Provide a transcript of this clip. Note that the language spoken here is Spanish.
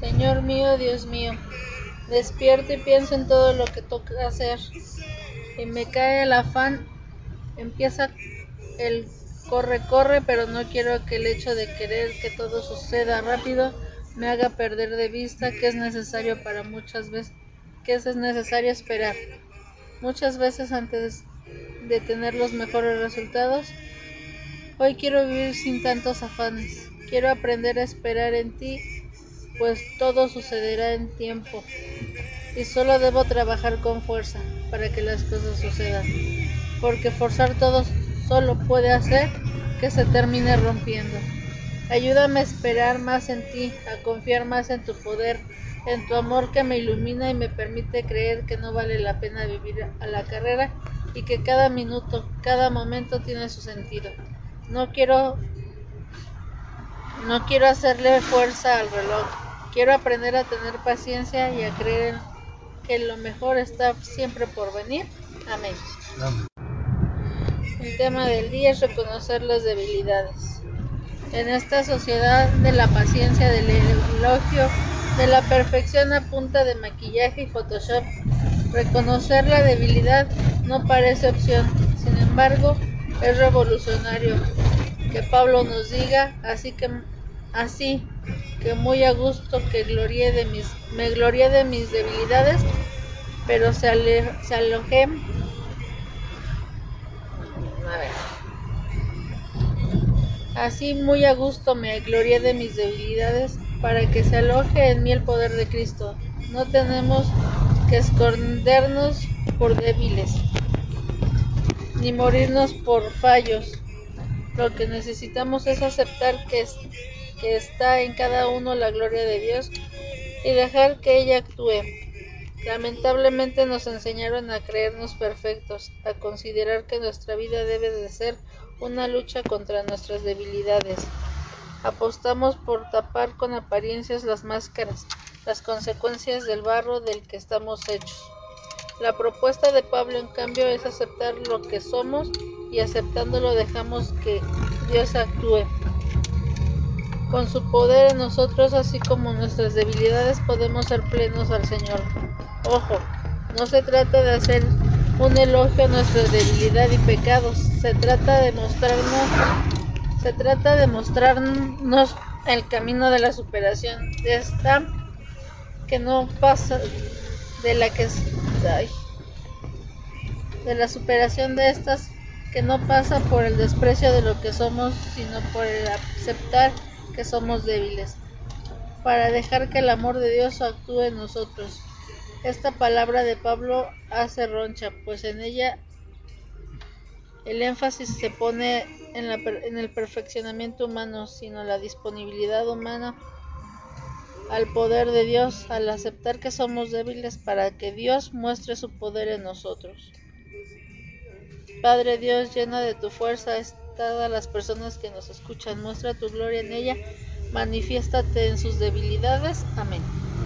Señor mío, Dios mío, despierto y pienso en todo lo que toca hacer. Y me cae el afán, empieza el corre, corre, pero no quiero que el hecho de querer que todo suceda rápido me haga perder de vista que es necesario para muchas veces, que es necesario esperar. Muchas veces antes de tener los mejores resultados, hoy quiero vivir sin tantos afanes. Quiero aprender a esperar en ti, pues todo sucederá en tiempo. Y solo debo trabajar con fuerza para que las cosas sucedan. Porque forzar todo solo puede hacer que se termine rompiendo. Ayúdame a esperar más en ti, a confiar más en tu poder, en tu amor que me ilumina y me permite creer que no vale la pena vivir a la carrera y que cada minuto, cada momento tiene su sentido. No quiero no quiero hacerle fuerza al reloj. Quiero aprender a tener paciencia y a creer que lo mejor está siempre por venir. Amén. El tema del día es reconocer las debilidades. En esta sociedad de la paciencia, del elogio, de la perfección a punta de maquillaje y Photoshop, reconocer la debilidad no parece opción. Sin embargo, es revolucionario que Pablo nos diga, así que así que muy a gusto que glorie de mis, me glorie de mis debilidades, pero se, se aloje. A ver. Así muy a gusto me glorie de mis debilidades, para que se aloje en mí el poder de Cristo. No tenemos que escondernos por débiles, ni morirnos por fallos. Lo que necesitamos es aceptar que, está en cada uno la gloria de Dios y dejar que ella actúe. Lamentablemente nos enseñaron a creernos perfectos, a considerar que nuestra vida debe de ser una lucha contra nuestras debilidades. Apostamos por tapar con apariencias las máscaras, las consecuencias del barro del que estamos hechos. La propuesta de Pablo, en cambio, es aceptar lo que somos y aceptándolo dejamos que Dios actúe. Con su poder en nosotros, así como nuestras debilidades, podemos ser plenos al Señor. Ojo, no se trata de hacer un elogio a nuestra debilidad y pecados, se trata de mostrarnos, se trata de mostrarnos el camino de la superación de esta que no pasa, de la que de la superación de estas que no pasa por el desprecio de lo que somos, sino por el aceptar que somos débiles, para dejar que el amor de Dios actúe en nosotros. Esta palabra de Pablo hace roncha, pues en ella el énfasis se pone en, la, en el perfeccionamiento humano, sino la disponibilidad humana al poder de Dios, al aceptar que somos débiles para que Dios muestre su poder en nosotros. Padre Dios, llena de tu fuerza a todas las personas que nos escuchan, muestra tu gloria en ella, manifiéstate en sus debilidades. Amén.